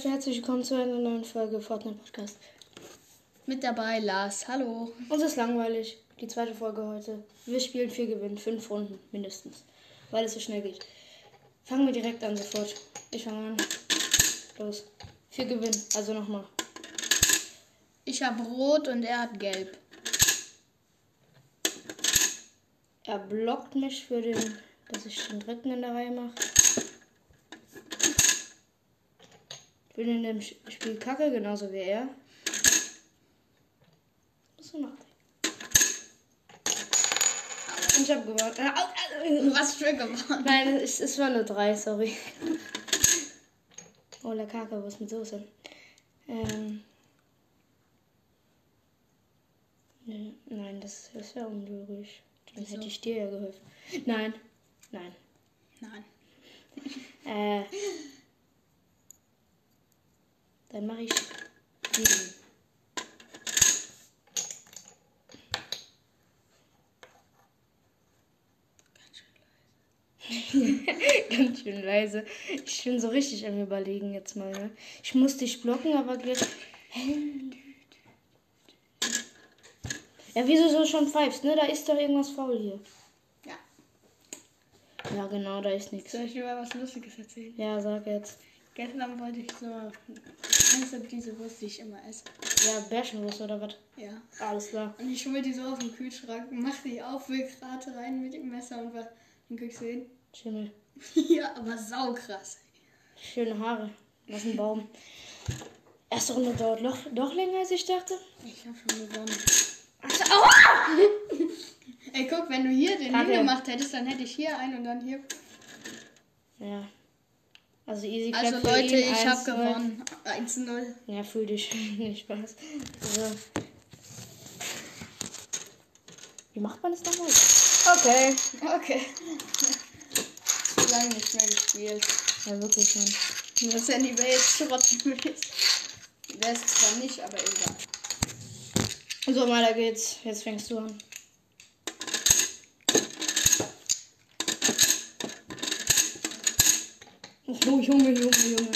Leute, herzlich willkommen zu einer neuen Folge Fortnite Podcast. Mit dabei Lars, hallo. Uns ist langweilig. Die zweite Folge heute. Wir spielen vier Gewinnen, fünf Runden mindestens, weil es so schnell geht. Fangen wir direkt an sofort. Ich fange an. Los. Vier Gewinnen, also nochmal. Ich habe rot und er hat gelb. Er blockt mich für den, dass ich den dritten in der Reihe mache. Ich bin in dem Spiel kacke, genauso wie er. Was du machen? Und ich hab gewonnen. Was für gewonnen? Nein, es, es war nur drei, sorry. Oh, la Kaka, was mit Soße? Ähm. Nein, das, das wäre unglücklich. Dann Wieso? hätte ich dir ja geholfen. Nein, nein. Nein. Äh. Dann mache ich diesen. Ganz schön leise. Ich bin so richtig am Überlegen jetzt mal. Ne? Ich muss dich blocken, aber gleich. Ja, wieso so schon pfeifst, ne? Da ist doch irgendwas faul hier. Ja. Ja, genau, da ist nichts. Soll ich dir mal was Lustiges erzählen? Ja, sag jetzt. Gestern wollte ich so. Kennst du diese Wurst, die ich immer esse? Ja, Bärchenwurst oder was? Ja. Alles klar. Und ich hol die so aus dem Kühlschrank, mach die auf, will gerade rein mit dem Messer und was. Dann guckst du hin. Schimmel. ja, aber saukrass. Schöne Haare. Was ein Baum. Erste Runde dauert doch, doch länger, als ich dachte. Ich hab schon gewonnen. Aua! Ey, guck, wenn du hier den Kacke. hingemacht hättest, dann hätte ich hier einen und dann hier. Ja. Also easy Also Leute, ich hab 1-0. gewonnen. 1-0. Ja, fühl dich. Nicht Spaß. So. Wie macht man das nochmal? Okay. Okay. Zu lange nicht mehr gespielt. Ja, wirklich schon. Das Handy wäre jetzt schrotten. Wäre es zwar nicht, aber egal. So, weiter geht's. Jetzt fängst du an. Oh, Junge, Junge, Junge.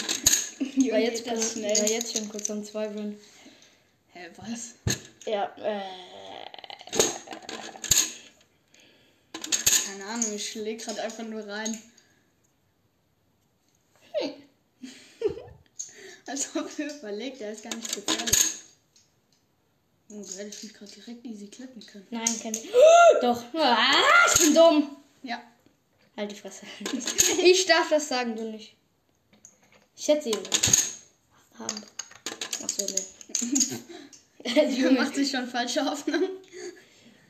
Junge, War jetzt, das schnell. war jetzt schon kurz am Zweifeln. Hä, was? Ja, äh. Keine Ahnung, ich leg gerade einfach nur rein. Hm. Als ob er überlegt, er ist gar nicht gefährlich. Oh, du hättest mich gerade direkt easy klippen können. Nein, kenn ich. Doch. Ah, ich bin dumm. Ja. Halt die Fresse. Ich darf das sagen, du nicht. Ich hätte sie haben. Achso, ne. Die macht sich schon falsche Hoffnung.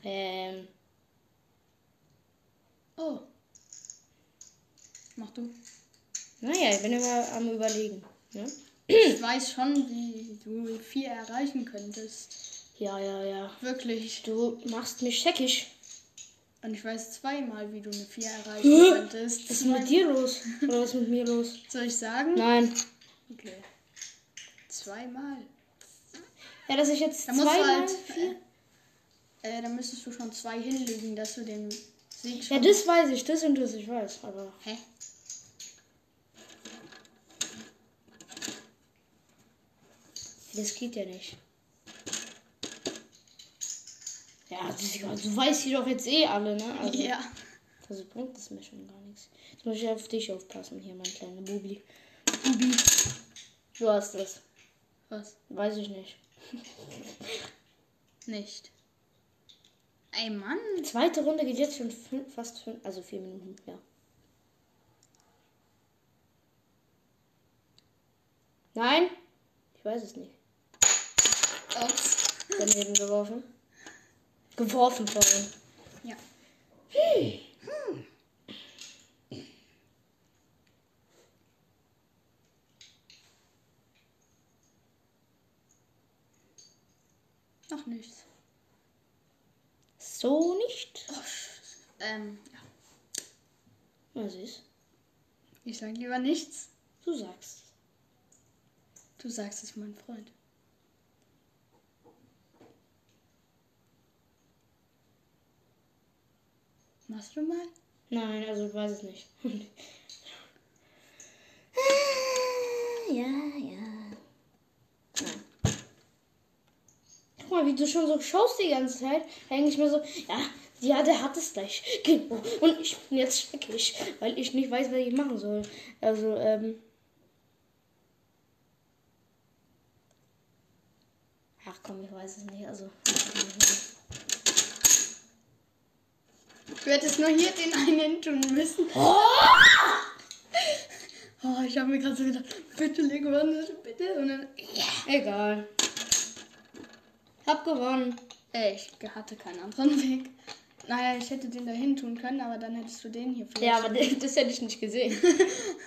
ähm. Oh. Mach du. Naja, ich bin immer am Überlegen. Ne? Ich weiß schon, wie du vier erreichen könntest. Ja, ja, ja. Wirklich. Du machst mich scheckig. Und ich weiß zweimal, wie du eine 4 erreichen könntest. Was ist mit dir los? Oder was ist mit mir los? Soll ich sagen? Nein. Okay. Zweimal. Ja, dass ich jetzt Da zweimal halt. vier... Äh, da müsstest du schon zwei hinlegen, dass du den Sieg Ja, das weiß ich, das und das ich weiß, aber... Hä? Das geht ja nicht. Ja, das, du weißt sie doch jetzt eh alle, ne? Also, Ja. also bringt das mir schon gar nichts. Jetzt muss ich auf dich aufpassen, hier, mein kleiner Bubi. Bubi. Du hast das. Was? Weiß ich nicht. Nicht. Ey, Mann. Zweite Runde geht jetzt schon fün- fast fünf, also vier Minuten, ja. Nein? Ich weiß es nicht. Ups. Daneben geworfen. Geworfen allem. Ja. Noch nichts. So nicht? Ähm, ja. Was ist? Ich sag lieber nichts. Du sagst. Du sagst es, mein Freund. Machst du mal? Nein, also ich weiß es nicht. ja, ja. Guck mal, wie du schon so schaust die ganze Zeit. Eigentlich mehr so, ja, ja, der hat es gleich. Genau. Und ich bin jetzt schrecklich, weil ich nicht weiß, was ich machen soll. Also, ähm. Ach komm, ich weiß es nicht. Also. Du hättest nur hier den einen tun müssen. Oh! Oh, ich habe mir gerade so gedacht, bitte leg gewonnen, bitte. Und dann, Egal. Hab gewonnen. ey, ich hatte keinen anderen Weg. Naja, ich hätte den da hin tun können, aber dann hättest du den hier Ja, aber das, das hätte ich nicht gesehen.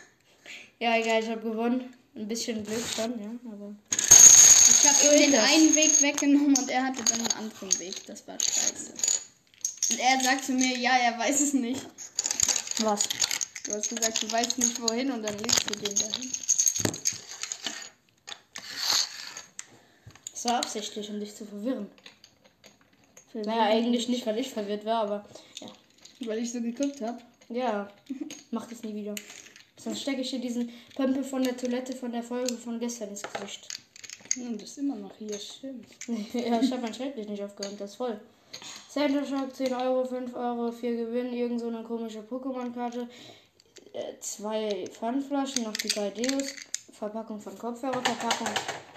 ja, egal, ich habe gewonnen. Ein bisschen Glück schon, ja, aber. Ich habe ihm den einen Weg weggenommen und er hatte dann einen anderen Weg. Das war scheiße. Und er sagt zu mir, ja, er weiß es nicht. Was? Du hast gesagt, du weißt nicht wohin und dann legst du den dahin. Das war absichtlich, um dich zu verwirren. Naja, eigentlich nicht, weil ich verwirrt war, aber ja. Weil ich so geguckt habe. Ja, mach das nie wieder. Sonst stecke ich dir diesen Pömpel von der Toilette von der Folge von gestern ins Gesicht. Und das ist immer noch hier, stimmt. ja, ich habe mein Schreibtisch nicht aufgeräumt, das ist voll. Center Shock, 10 Euro, 5 Euro, 4 Gewinn, irgend so eine komische Pokémon-Karte, äh, zwei Pfandflaschen, noch die drei Deos, Verpackung von Kopfhörer, Verpackung,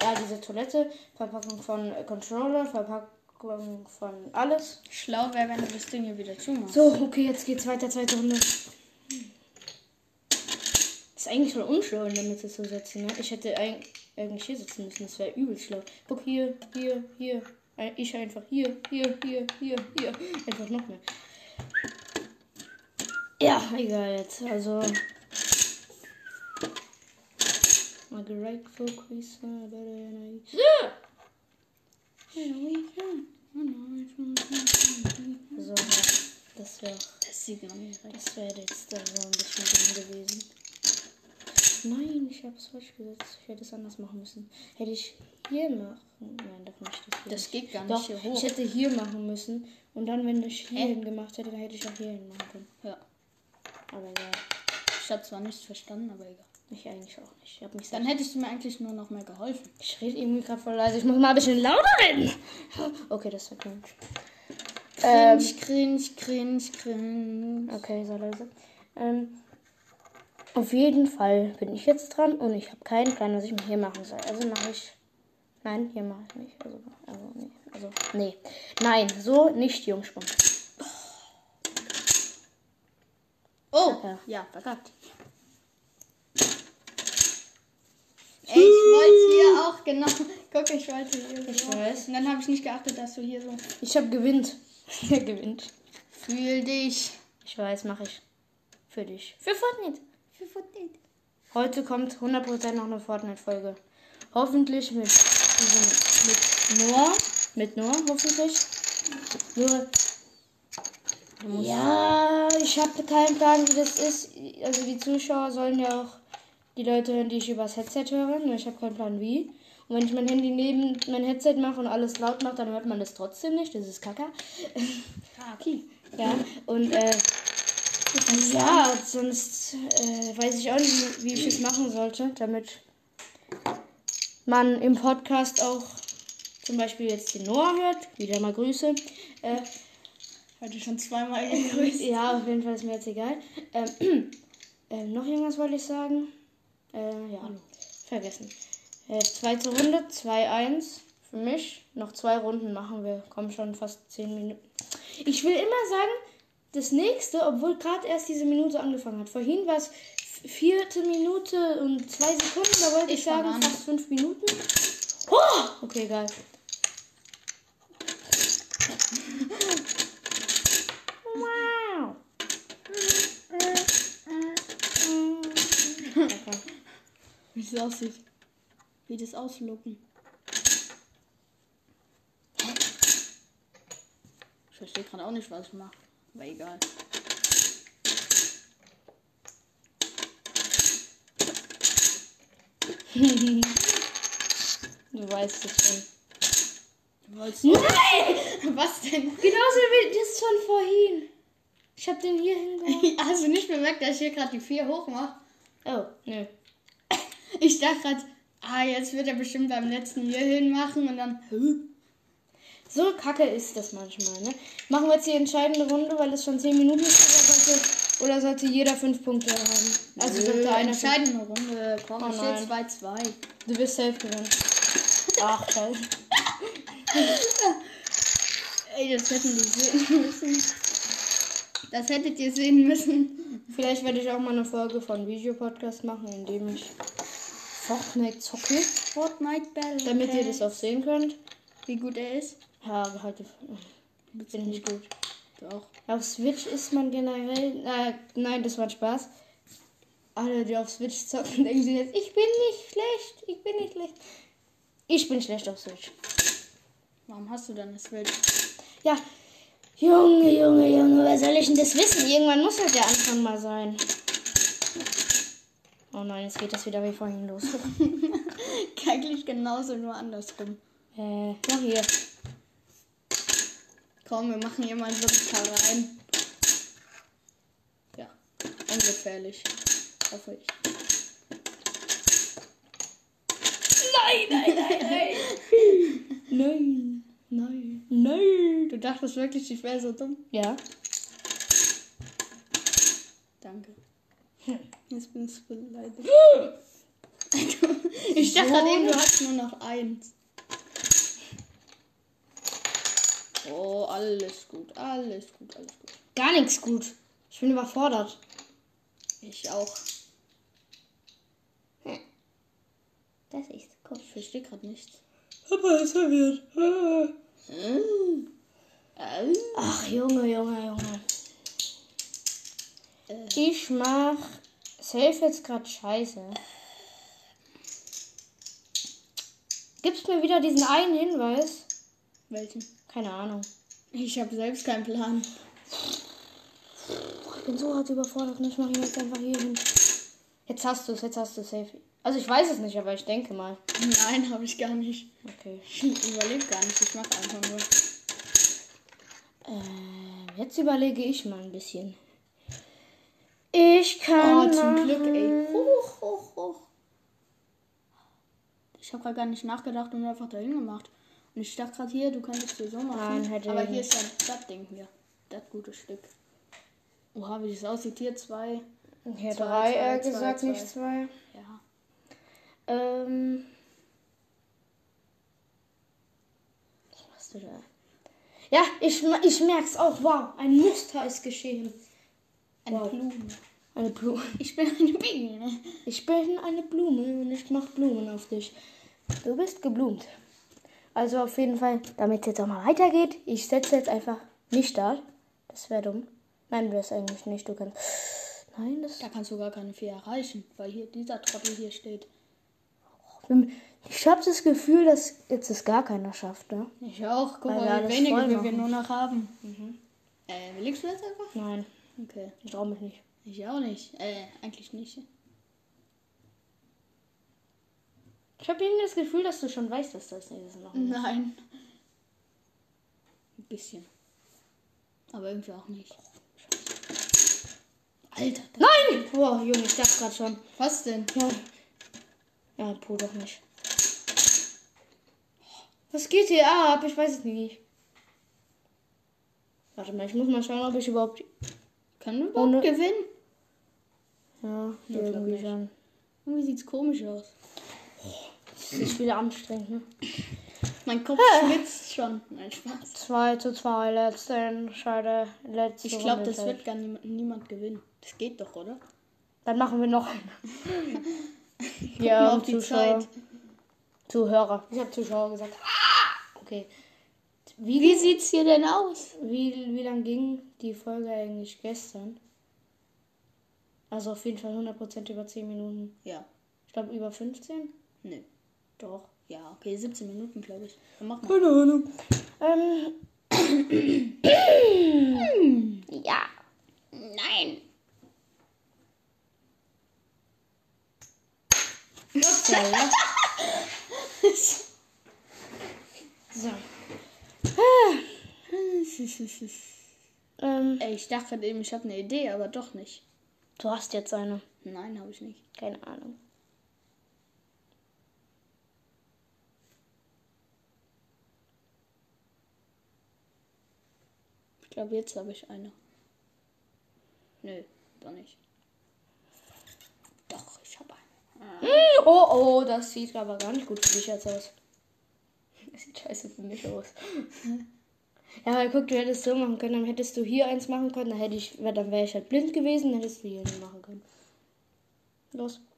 ja, diese Toilette, Verpackung von Controller, Verpackung von alles. Schlau wäre, wenn du das Ding hier wieder zumachst. So, okay, jetzt geht's weiter, zweite Runde. Ist eigentlich voll unschlau, in der Mitte zu setzen, ne? Ich hätte eig- eigentlich hier sitzen müssen, das wäre übel schlau. Guck, hier, hier, hier. Äh, Ich einfach hier, hier, hier, hier, hier. Einfach noch mehr. Ja, egal jetzt. Also. Christmas, better than I- So, das wäre Das sieht noch nicht recht. das wäre jetzt da so ein bisschen dumm gewesen. Nein, ich habe es falsch gesetzt. Ich hätte es anders machen müssen. Hätte ich hier machen. Nein, doch nicht. Das, geht Das nicht. geht gar nicht Doch, hier hoch. ich hätte hier machen müssen. Und dann, wenn ich hier hin gemacht hätte, dann hätte ich auch hier hin machen können. Ja. Aber egal. Ich habe zwar nichts verstanden, aber egal. Ich eigentlich auch nicht. Ich mich Dann hättest du mir eigentlich nur noch mehr geholfen. Ich rede irgendwie gerade voll leise. Ich muss mal ein bisschen lauter reden. Okay, das wird cringe. Ähm, cringe, cringe, cringe. Okay, so leise. Ähm, auf jeden Fall bin ich jetzt dran und ich habe keinen Plan, was ich hier machen soll. Also mache ich. Nein, hier mache ich nicht. Also, also, nee. Also, nee. Nein, so nicht Jungsprung. Oh, Ja. ja, verkackt. Ey, ich wollte hier auch genau. Guck, ich wollte hier. Ich so. weiß. Und dann habe ich nicht geachtet, dass du hier so. Ich habe gewinnt. Er gewinnt. Fühl dich. Ich weiß, mache ich. Für dich. Für Fortnite. Für Fortnite. Heute kommt 100% noch eine Fortnite-Folge. Hoffentlich mit diesem, mit Noah. Mit Noah, hoffentlich. Nur. Ja, ich habe keinen Plan, wie das ist. Also die Zuschauer sollen ja auch die Leute hören, die ich übers Headset höre. Nur ich habe keinen Plan wie. Und wenn ich mein Handy neben mein Headset mache und alles laut mache, dann hört man das trotzdem nicht. Das ist kacke. Kaki. Ja, und äh, ja, sonst äh, weiß ich auch nicht, wie ich es machen sollte, damit man im Podcast auch zum Beispiel jetzt den Noah hört. Wieder mal Grüße. Äh, Heute schon zweimal gegrüßt. ja, auf jeden Fall ist mir jetzt egal. Ähm, äh, noch irgendwas wollte ich sagen? Äh, ja, vergessen. Äh, zweite Runde, 2-1 für mich. Noch zwei Runden machen wir. Kommen schon fast 10 Minuten. Ich will immer sagen, das nächste, obwohl gerade erst diese Minute angefangen hat. Vorhin war es vierte Minute und zwei Sekunden. Da wollte ich, Ich sagen, an. fast fünf Minuten. Oh! Okay, egal. Wow. Okay. Wie das aussieht. Wie das auslucken. Ich verstehe gerade auch nicht, was ich mache. Aber egal. Du weißt es schon. Was? Nein! Was denn? Genauso wie das von vorhin. Ich hab den hier hingehauen. Hast du nicht bemerkt, dass ich hier gerade die 4 hoch mache? Oh, nö. Ich dachte gerade, ah, jetzt wird er bestimmt beim letzten hier hin machen und dann. So kacke ist das manchmal, ne? Machen wir jetzt die entscheidende Runde, weil es schon 10 Minuten ist, oder sollte, jeder 5 Punkte haben? Also Nö, sollte einer entscheidende Runde. Komm, Oh ich steht 2-2. Du wirst safe gewinnen. Ach, scheiße. Ey, das hätten die sehen müssen. Das hättet ihr sehen müssen. Vielleicht werde ich auch mal eine Folge von Videopodcast machen, in dem ich Fortnite zocke, Fortnite Battle. damit ihr das auch sehen könnt. Wie gut er ist. Ja, halt, bin nicht gut. Doch. Auf Switch ist man generell. Äh, nein, das war ein Spaß. Alle, die auf Switch zocken, denken sich jetzt, ich bin nicht schlecht, ich bin nicht schlecht. Ich bin schlecht auf Switch. Warum hast du dann eine Switch? Ja, Junge, Junge, Junge, wer soll ich denn das wissen? Irgendwann muss halt der Anfang mal sein. Oh nein, jetzt geht das wieder wie vorhin los. Eigentlich genauso, nur andersrum. äh, mach hier. Komm, wir machen hier mal so ein paar rein. Ja, ungefährlich. Hoffe ich. Nein, nein, nein, nein. nein, nein, nein. Du dachtest wirklich, ich wäre so dumm? Ja. Danke. Jetzt bin ich beleidigt. ich dachte eben, du hast nur noch eins. Oh, alles gut, alles gut, alles gut. Gar nichts gut. Ich bin überfordert. Ich auch. Das ist cool. Ich verstehe gerade nichts. Papa ist verwirrt. Äh, Ach, Junge, Junge, Junge. Ich mach safe jetzt gerade scheiße. Gibst mir wieder diesen einen Hinweis? welchen? Keine Ahnung. Ich habe selbst keinen Plan. Ich bin so hart überfordert und ich mache jetzt einfach hier hin. Jetzt hast du es, jetzt hast du es safe. Also ich weiß es nicht, aber ich denke mal. Nein, habe ich gar nicht. Okay. Ich überlebe gar nicht. Ich mache einfach nur. Ähm, jetzt überlege ich mal ein bisschen. Ich kann. Oh, zum Glück, ey. Hoch, hoch, hoch. Ich habe gerade gar nicht nachgedacht und einfach dahin gemacht. Und ich dachte gerade hier, du könntest dir so machen. Nein, hätte Aber hier ist ja das Ding hier. Das gute Stück. Oha, wie das aussieht. Hier zwei. Hier Zwei, drei, zwei, äh, zwei, gesagt, zwei. nicht zwei. Ja. Ähm. Was machst du da? Ja, ich, ich merk's auch. Wow, ein Muster ist geschehen. Eine Wow. Blume. Eine Blume. Ich bin eine Biene. Ich bin eine Blume und ich mach Blumen auf dich. Du bist geblumt. Also auf jeden Fall, damit es jetzt auch mal weitergeht, ich setze jetzt einfach nicht Start. Das wäre dumm. Nein, wäre es eigentlich nicht. Du kannst. Nein, das. Da kannst du gar keine vier erreichen, weil hier dieser Trottel hier steht. Ich habe das Gefühl, dass jetzt es gar keiner schafft, ne? Ich auch. Guck Weil mal, wie wenige wir, wir nur noch haben. Äh, willigst du jetzt einfach? Nein, Okay. ich traue mich nicht. Ich auch nicht. Äh, eigentlich nicht. Ich habe irgendwie das Gefühl, dass du schon weißt, was das nächste machen muss. Nein. Ein bisschen. Aber irgendwie auch nicht. Alter, Nein! Boah, Junge, ich dachte gerade schon. was denn? Ja. Ja, puh, doch nicht. Was geht hier ab? Ich weiß es nicht. Warte mal, ich muss mal schauen, ob ich überhaupt. Können wir überhaupt Ohne- gewinnen? Ja, Ich irgendwie schon. Irgendwie sieht's komisch aus. Das ist wieder anstrengend, ne? Mein Kopf schwitzt schon. Nein, Spaß. 2 zu 2, letzte Entscheide, letzte Ich glaube, das wird gar niemand, niemand gewinnen. Das geht doch, oder? Dann machen wir noch eine. mal ja, auf die Zuschauer. Zeit. Zuhörer. Ich habe Zuschauer gesagt. Ah! Okay. Wie, Wie sieht's hier denn aus? wie, wie lang ging die Folge eigentlich gestern? Also auf jeden Fall 100% über 10 Minuten. Ja. Ich glaube über 15. Nö. Doch. Ja, okay, 17 Minuten, glaube ich. Dann mach mal. Keine Ahnung. Ähm. ja. Nein. So. Ähm, Ey, ich dachte eben, ich habe eine Idee, aber doch nicht. du hast jetzt eine. Nein, habe ich nicht. Keine Ahnung. Glaube, jetzt habe ich eine. Nö, doch nicht. Doch, ich habe eine. Hm, oh, oh, das sieht aber gar nicht gut für dich jetzt aus. Das sieht scheiße für mich aus. Ja, aber guck, du hättest so machen können, dann hättest du hier eins machen können, dann hätte ich, dann wäre ich halt blind gewesen, dann hättest du hier nicht machen können. Los.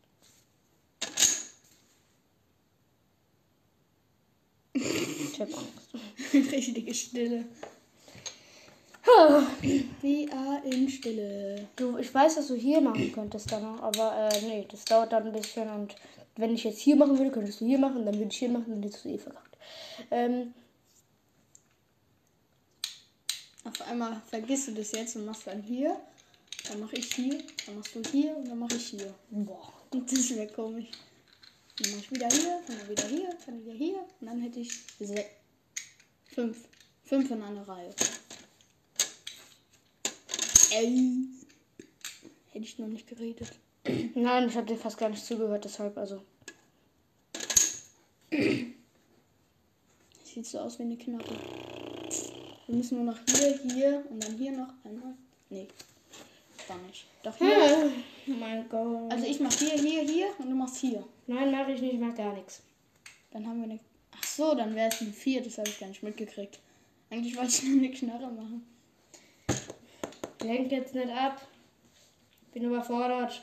Ich hab Angst. Richtige Stille. Wie in Stille. Du, ich weiß, dass du hier machen könntest dann noch, aber äh, nee, das dauert dann ein bisschen und wenn ich jetzt hier machen würde, könntest du hier machen, dann würde ich hier machen, dann hättest du eh verkackt. Ähm, Auf einmal vergisst du das jetzt und machst dann hier, dann mache ich hier, dann machst du hier und dann mache ich hier. boah. Das wäre komisch. Dann mache ich wieder hier, dann wieder hier, dann wieder hier und dann hätte ich sechs, fünf, fünf in einer Reihe. Ey. Hätte ich noch nicht geredet. Nein, ich habe dir fast gar nicht zugehört, deshalb, also. Sieht so aus wie eine Knappe. Wir müssen nur noch hier, hier und dann hier noch einmal. Nee. Gar nicht. Doch hier. Oh mein Gott. Also ich mach hier, hier, hier und du machst hier. Nein, mache ich nicht, ich mach gar nichts. Dann haben wir eine. Ach so, dann wäre es ein 4, das habe ich gar nicht mitgekriegt. Eigentlich wollte ich nur eine Knarre machen. Lenk jetzt nicht ab. Bin überfordert.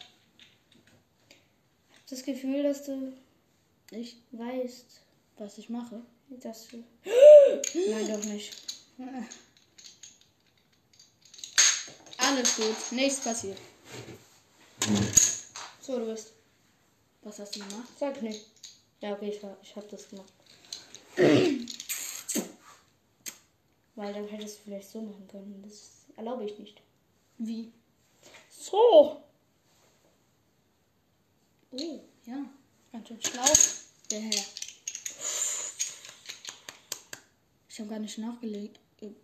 Ich hab das Gefühl, dass du Ich, weißt, was ich mache. dass du. Nein, doch nicht. Alles gut. Nichts passiert. So, du bist. Was hast du gemacht? Sag nicht. Ja, okay, ich, war- ich hab das gemacht. Weil dann hättest du vielleicht so machen können. Das erlaube ich nicht. Wie? So. Oh, ja. Ganz schön schlau. Der Herr. Ich habe gar nicht nachgelegt.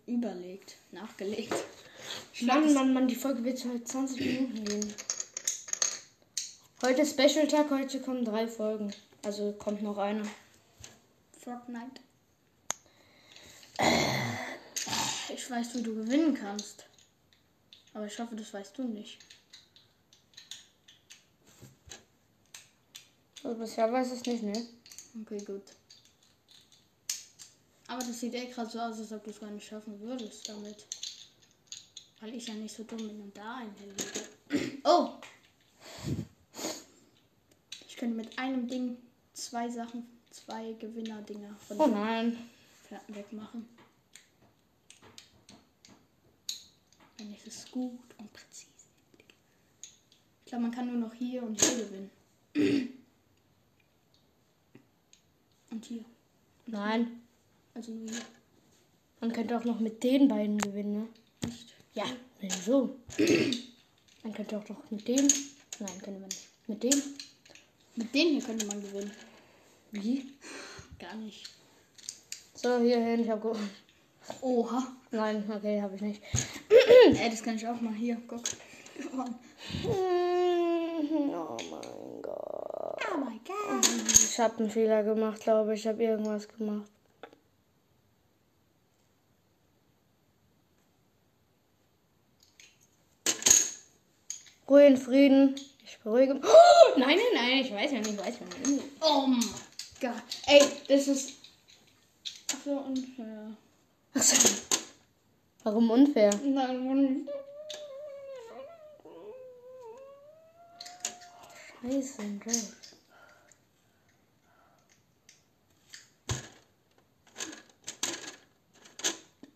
Überlegt. Nachgelegt. Mann, Mann, Mann, die Folge wird heute 20 Minuten gehen. Heute ist Special-Tag, heute kommen drei Folgen. Also kommt noch eine. Fortnite. Ich weiß, wie du gewinnen kannst. Aber ich hoffe, das weißt du nicht. Also bisher weiß ich es nicht, ne? Okay, gut. Aber das sieht eh gerade so aus, als ob du es gar nicht schaffen würdest damit. Weil ich ja nicht so dumm bin und da einhändige. Oh! Ich könnte mit einem Ding zwei Sachen, zwei Gewinnerdinger von Oh nein. ver- wegmachen. Dann ist es gut und präzise. Ich glaube, man kann nur noch hier und hier gewinnen. Und hier. Nein. Also nur hier. Man könnte auch noch mit den beiden gewinnen, ne? Nicht. Ja, wieso? Man könnte auch noch mit dem. Nein, könnte man nicht. Mit dem? Mit denen hier könnte man gewinnen. Wie? Gar nicht. So, hier hin, ich hab gewonnen. Oha. Nein, okay, habe ich nicht. Ey, das kann ich auch mal hier. Guck. Gewonnen. Oh mein Gott. Oh my god. Ich habe einen Fehler gemacht, glaube ich. Ich habe irgendwas gemacht. Ruhe in Frieden. Ich beruhige. Oh, nein, nein, nein, ich weiß ja nicht, ich weiß ja nicht. Oh my god. Ey, das ist. Ach so unfair. Achso. Warum unfair? Nein, Scheiße, Joe.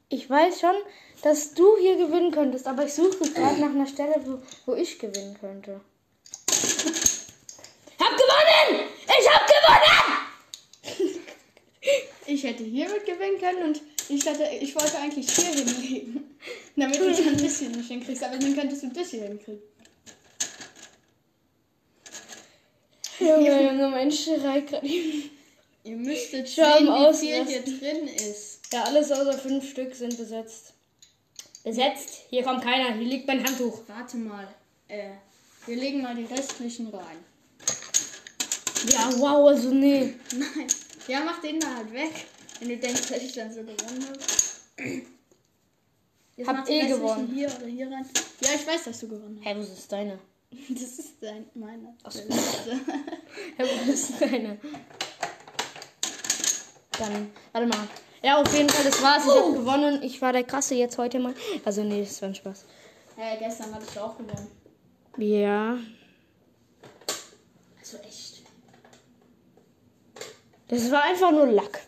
Ich weiß schon, dass du hier gewinnen könntest, aber ich suche gerade nach einer Stelle, wo, wo ich gewinnen könnte. Hab gewonnen! Ich hab gewonnen! Ich hätte hier mit gewinnen können und ich, hatte, ich wollte eigentlich hier hinlegen. Damit du dann ein bisschen nicht hinkriegst. Aber dann könntest du das hier hinkriegen. Junge, Junge, Mensch, schreit gerade. Ihr müsstet Schau am sehen, wie viel hier drin ist. Ja, alles außer fünf Stück sind besetzt. Besetzt? Hier kommt keiner. Hier liegt mein Handtuch. Warte mal. Äh, wir legen mal die restlichen rein. Ja, wow, also nee. Nein. Ja, mach den mal halt weg. Wenn du denkst, dass ich dann so gewonnen habe. Jetzt Hab eh gewonnen. Hier oder hier rein. Ja, ich weiß, dass du gewonnen Hä, wo ist deine? hast. Das ist dein, meine. Ach so. Hä, wo ist deine? Dann, warte mal. Ja, auf jeden Fall, das war's. Ich Oh. hab gewonnen. Ich war der Krasse jetzt heute mal. Also, nee, das war ein Spaß. Hä, gestern hattest du auch gewonnen. Ja, Also echt. das war einfach nur Lack.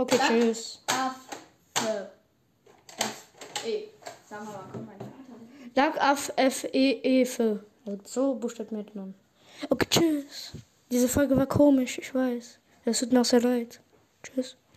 Okay, Lack? tschüss. Af. F. E. Sag mal, komm mein Vater. Lack auf F E E F. So buchstabiert man. Okay, tschüss. Diese Folge war komisch, ich weiß. Es tut mir auch sehr leid. Tschüss.